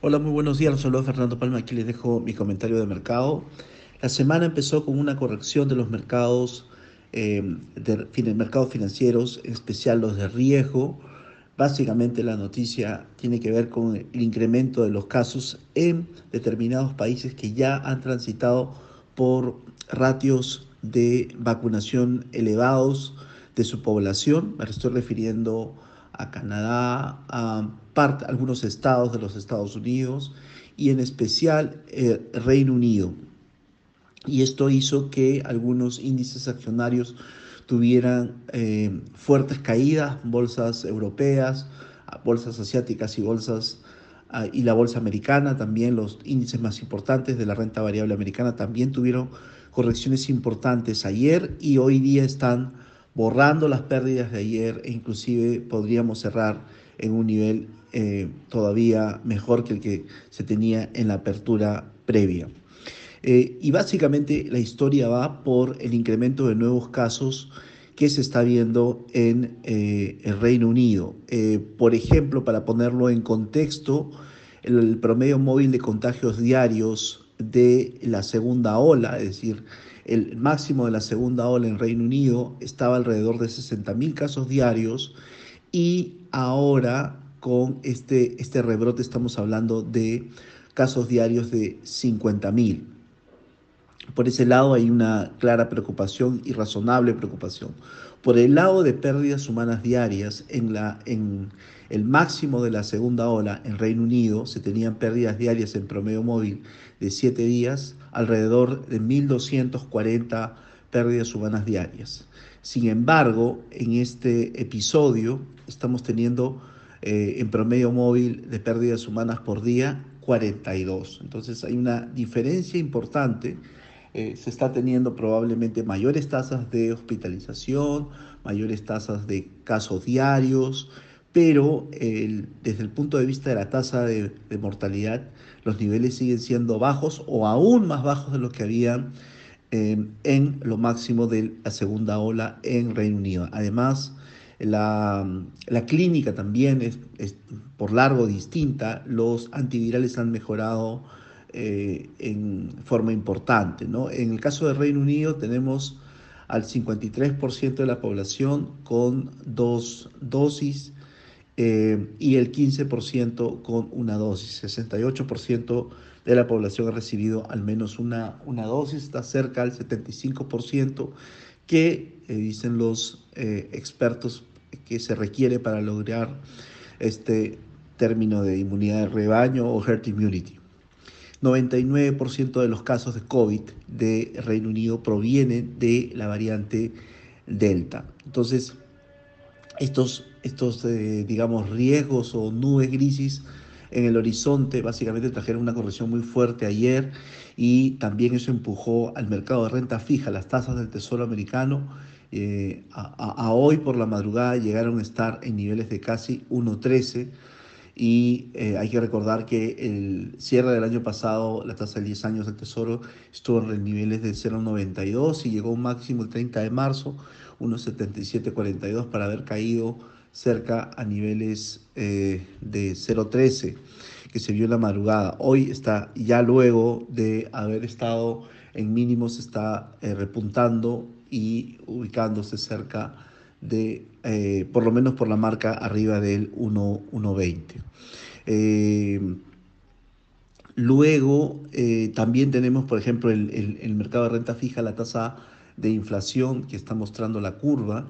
Hola, muy buenos días. Los saludo Fernando Palma. Aquí les dejo mi comentario de mercado. La semana empezó con una corrección de los mercados, eh, de, mercados financieros, en especial los de riesgo. Básicamente la noticia tiene que ver con el incremento de los casos en determinados países que ya han transitado por ratios de vacunación elevados de su población. Me estoy refiriendo a Canadá, a algunos estados de los Estados Unidos y en especial el eh, Reino Unido. Y esto hizo que algunos índices accionarios tuvieran eh, fuertes caídas, bolsas europeas, bolsas asiáticas y bolsas ah, y la bolsa americana, también los índices más importantes de la renta variable americana también tuvieron correcciones importantes ayer y hoy día están borrando las pérdidas de ayer e inclusive podríamos cerrar en un nivel eh, todavía mejor que el que se tenía en la apertura previa. Eh, y básicamente la historia va por el incremento de nuevos casos que se está viendo en eh, el Reino Unido. por ejemplo, para ponerlo en contexto, el promedio móvil de contagios diarios de la segunda ola, es decir, el máximo de la segunda ola en Reino Unido estaba alrededor de 60.000 casos diarios y ahora con este, este rebrote estamos hablando de casos diarios de 50.000. Por ese lado hay una clara preocupación y razonable preocupación. Por el lado de pérdidas humanas diarias, en, la, en el máximo de la segunda ola en Reino Unido se tenían pérdidas diarias en promedio móvil de 7 días alrededor de 1.240 pérdidas humanas diarias. Sin embargo, en este episodio estamos teniendo eh, en promedio móvil de pérdidas humanas por día 42. Entonces hay una diferencia importante. Eh, se está teniendo probablemente mayores tasas de hospitalización, mayores tasas de casos diarios, pero desde el punto de vista de la tasa de, mortalidad, los niveles siguen siendo bajos o aún más bajos de lo que habían em, en lo máximo de la segunda ola en Reino Unido. Además, la, clínica también es, por largo distinta, los antivirales han mejorado eh, en forma importante. En el caso de Reino Unido tenemos al 53% de la población con dos dosis eh, y el 15% con una dosis. 68% de la población ha recibido al menos una, una dosis, está cerca del 75% que eh, dicen los eh, expertos que se requiere para lograr este término de inmunidad de rebaño o herd immunity. 99% de los casos de COVID de Reino Unido provienen de la variante Delta. Entonces, estos, estos eh, digamos, riesgos o nubes grises en el horizonte básicamente trajeron una corrección muy fuerte ayer y también eso empujó al mercado de renta fija, las tasas del Tesoro americano eh, a, hoy por la madrugada llegaron a estar en niveles de casi 1.13 y eh, hay que recordar que el cierre del año pasado la tasa de 10 años del Tesoro estuvo en niveles de 0.92 y llegó a un máximo el 30 de marzo 1,7742 para haber caído cerca a niveles eh, de 0,13 que se vio en la madrugada. Hoy está ya luego de haber estado en mínimos, está eh, repuntando y ubicándose cerca de, eh, por lo menos por la marca arriba del 1,20. luego también tenemos, por ejemplo, el, el mercado de renta fija, la tasa de inflación que está mostrando la curva,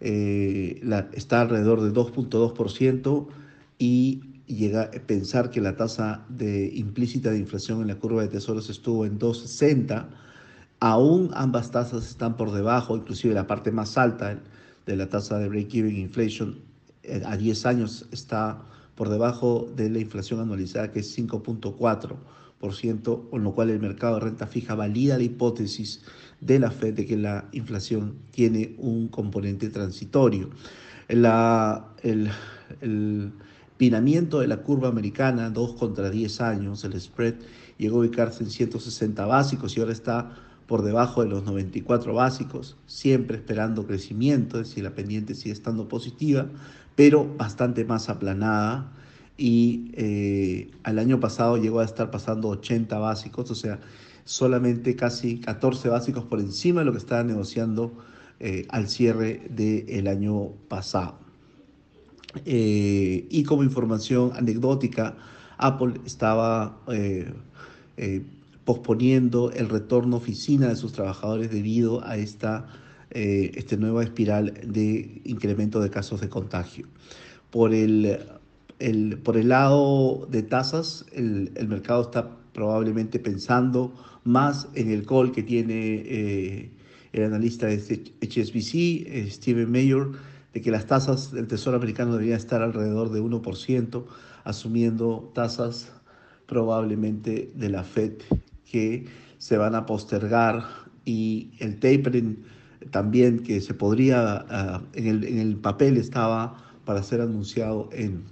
eh, está alrededor de 2.2% y llega pensar que la tasa de implícita de inflación en la curva de tesoros estuvo en 2.60, aún ambas tasas están por debajo, inclusive la parte más alta de la tasa de break-even inflation eh, a 10 años está por debajo de la inflación anualizada que es 5.4% con lo cual el mercado de renta fija valida la hipótesis de la Fed de que la inflación tiene un componente transitorio. El, el pinamiento de la curva americana, 2 contra 10 años, el spread llegó a ubicarse en 160 básicos y ahora está por debajo de los 94 básicos, siempre esperando crecimiento, es decir, la pendiente sigue estando positiva, pero bastante más aplanada y eh, al año pasado llegó a estar pasando 80 básicos, o sea, solamente casi 14 básicos por encima de lo que estaba negociando eh, al cierre del año pasado. Eh, y como información anecdótica, Apple estaba posponiendo el retorno a oficina de sus trabajadores debido a esta, nueva espiral de incremento de casos de contagio. Por el el, por el lado de tasas, el, mercado está probablemente pensando más en el call que tiene eh, el analista de HSBC, eh, Steven Mayer, de que las tasas del Tesoro americano deberían estar alrededor de 1%, asumiendo tasas probablemente de la Fed que se van a postergar y el tapering también que se podría, ah, en, el, en el papel estaba para ser anunciado en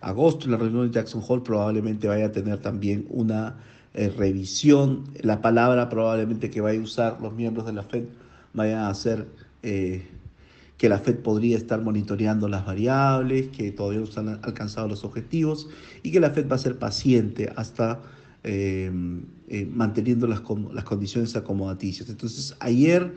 agosto, en la reunión de Jackson Hole, probablemente vaya a tener también una eh, revisión. La palabra probablemente que vaya a usar los miembros de la Fed vaya a ser eh, que la Fed podría estar monitoreando las variables, que todavía no se han alcanzado los objetivos y que la Fed va a ser paciente hasta eh, manteniendo las, las condiciones acomodaticias. Entonces, ayer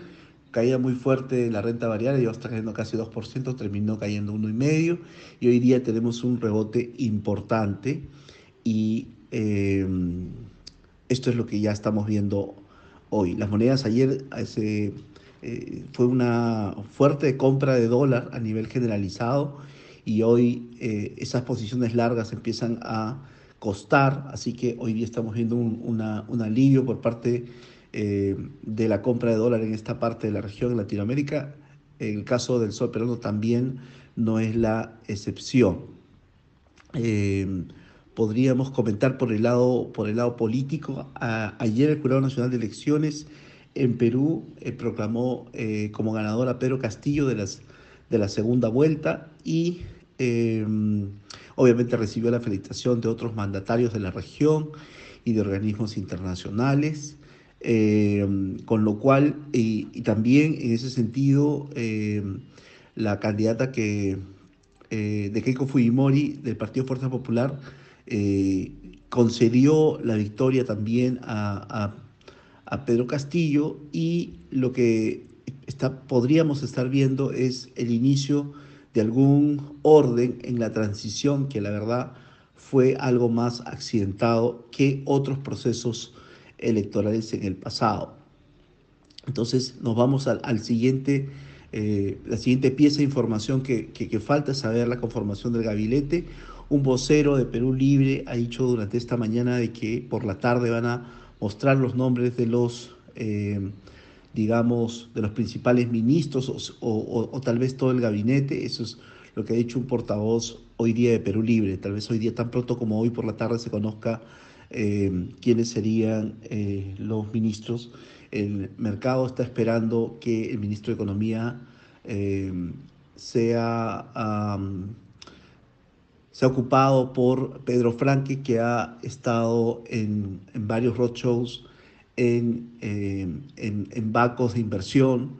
caía muy fuerte la renta variable, ya está cayendo casi 2%, terminó cayendo 1,5% y hoy día tenemos un rebote importante y eh, esto es lo que ya estamos viendo hoy. Las monedas ayer eh, fue una fuerte compra de dólar a nivel generalizado y hoy eh, esas posiciones largas empiezan a costar, así que hoy día estamos viendo un, un alivio por parte eh, de la compra de dólar en esta parte de la región en Latinoamérica. En el caso del sol peruano también no es la excepción. Eh, podríamos comentar por el lado, por el lado político. ayer el Jurado Nacional de Elecciones en Perú eh, proclamó como ganador a Pedro Castillo de, las, de la segunda vuelta y obviamente recibió la felicitación de otros mandatarios de la región y de organismos internacionales. Eh, con lo cual, y, también en ese sentido, eh, la candidata que, eh, de Keiko Fujimori del Partido Fuerza Popular concedió la victoria también a, Pedro Castillo y lo que podríamos estar viendo es el inicio de algún orden en la transición que la verdad fue algo más accidentado que otros procesos electorales en el pasado. Entonces nos vamos al, siguiente, eh, la siguiente pieza de información que, que, falta saber la conformación del gabinete. Un vocero de Perú Libre ha dicho durante esta mañana de que por la tarde van a mostrar los nombres de los, eh, digamos, de los principales ministros o, o, tal vez todo el gabinete. Eso es lo que ha dicho un portavoz hoy día de Perú Libre. Tal vez hoy día tan pronto como hoy por la tarde se conozca eh, quiénes serían eh, los ministros. El mercado está esperando que el ministro de Economía eh, sea, ha ocupado por Pedro Franque, que ha estado en, varios roadshows en, en, en, bancos de inversión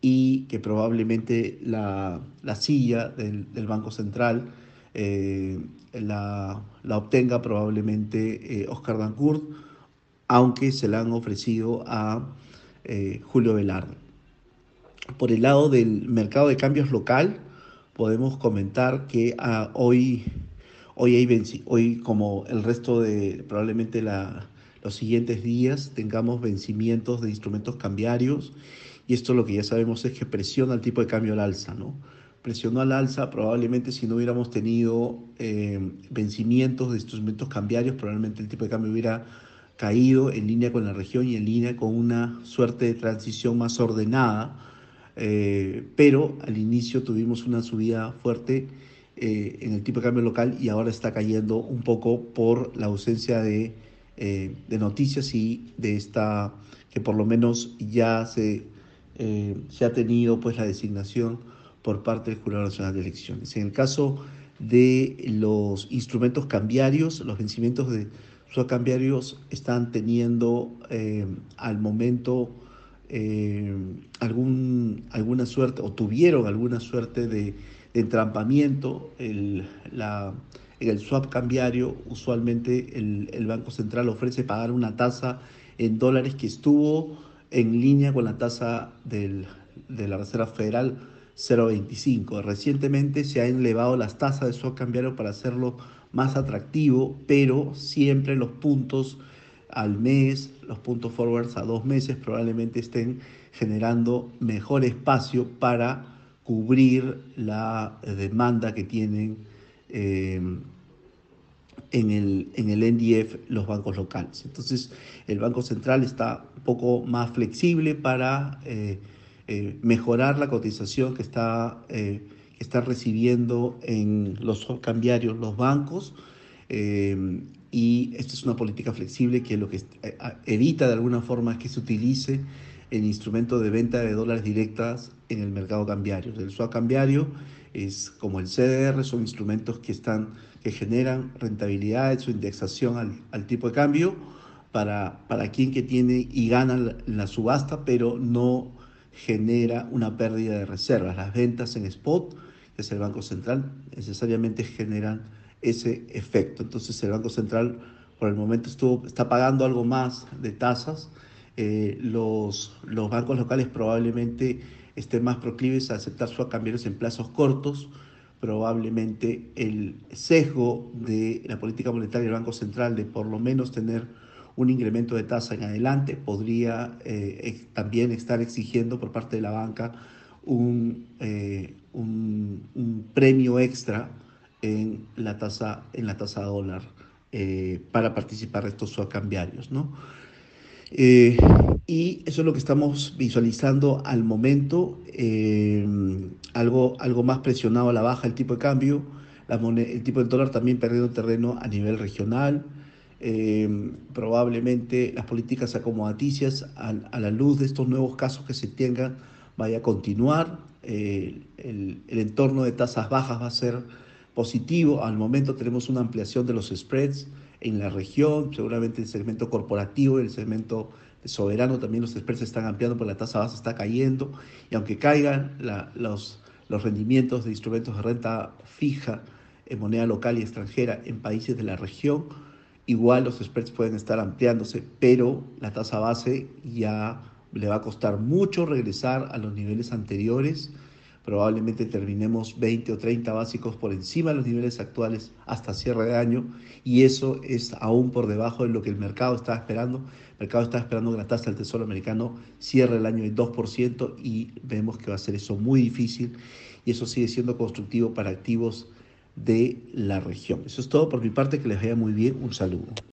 y que probablemente la, silla del, del Banco Central eh, la, obtenga probablemente eh, Oscar Dancourt, aunque se la han ofrecido a eh, Julio Velarde. Por el lado del mercado de cambios local, podemos comentar que ah, hoy, hoy, hay hoy, como el resto de probablemente los siguientes días, tengamos vencimientos de instrumentos cambiarios y esto lo que ya sabemos es que presiona el tipo de cambio al alza, ¿no? presionó al alza, probablemente si no hubiéramos tenido eh, vencimientos de instrumentos cambiarios, probablemente el tipo de cambio hubiera caído en línea con la región y en línea con una suerte de transición más ordenada, eh, pero al inicio tuvimos una subida fuerte eh, en el tipo de cambio local y ahora está cayendo un poco por la ausencia de, de noticias y de esta, que por lo menos ya se, ha tenido pues la designación por parte del Jurado Nacional de Elecciones. En el caso de los instrumentos cambiarios, los vencimientos de los cambiarios están teniendo eh, al momento eh, algún, alguna suerte o tuvieron alguna suerte de, entrampamiento. El, En el swap cambiario, usualmente el, el Banco Central ofrece pagar una tasa en dólares que estuvo en línea con la tasa del, de la Reserva Federal 0.25. Recientemente se han elevado las tasas de swap cambiario para hacerlo más atractivo, pero siempre los puntos al mes, los puntos forwards a dos meses probablemente estén generando mejor espacio para cubrir la demanda que tienen eh, en, el, en el NDF los bancos locales. Entonces el Banco Central está un poco más flexible para eh, eh, mejorar la cotización que está, que está recibiendo en los cambiarios los bancos y esta es una política flexible que lo que evita de alguna forma que se utilice el instrumento de venta de dólares directas en el mercado cambiario. El swap cambiario es como el CDR, son instrumentos que, están, que generan rentabilidad en su indexación al, al tipo de cambio para, para quien que tiene y gana la subasta, pero no genera una pérdida de reservas. Las ventas en spot, que es el Banco Central, necesariamente generan ese efecto. Entonces el Banco Central por el momento está pagando algo más de tasas. Eh, los, los bancos locales probablemente estén más proclives a aceptar sus cambios en plazos cortos. Probablemente el sesgo de la política monetaria del Banco Central de por lo menos tener un incremento de tasa en adelante podría eh, también estar exigiendo por parte de la banca un, eh, un premio extra en la tasa, en la tasa dólar eh, para participar estos swap cambiarios. ¿no? Eh, y eso es lo que estamos visualizando al momento, eh, algo, algo más presionado a la baja el tipo de cambio, la el tipo de dólar también perdiendo terreno a nivel regional, probablemente las políticas acomodaticias a, a, la luz de estos nuevos casos que se tengan vaya a continuar, el, el entorno de tasas bajas va a ser positivo. Al momento tenemos una ampliación de los spreads en la región, seguramente el segmento corporativo, el segmento soberano también los spreads están ampliando porque la tasa base está cayendo y aunque caigan los, los rendimientos de instrumentos de renta fija en moneda local y extranjera en países de la región, igual los spreads pueden estar ampliándose, pero la tasa base ya le va a costar mucho regresar a los niveles anteriores probablemente terminemos 20 o 30 básicos por encima de los niveles actuales hasta cierre de año y eso es aún por debajo de lo que el mercado está esperando. El mercado está esperando que la tasa del Tesoro americano cierre el año en 2% y vemos que va a ser eso muy difícil y eso sigue siendo constructivo para activos de la región. Eso es todo por mi parte, que les vaya muy bien, un saludo.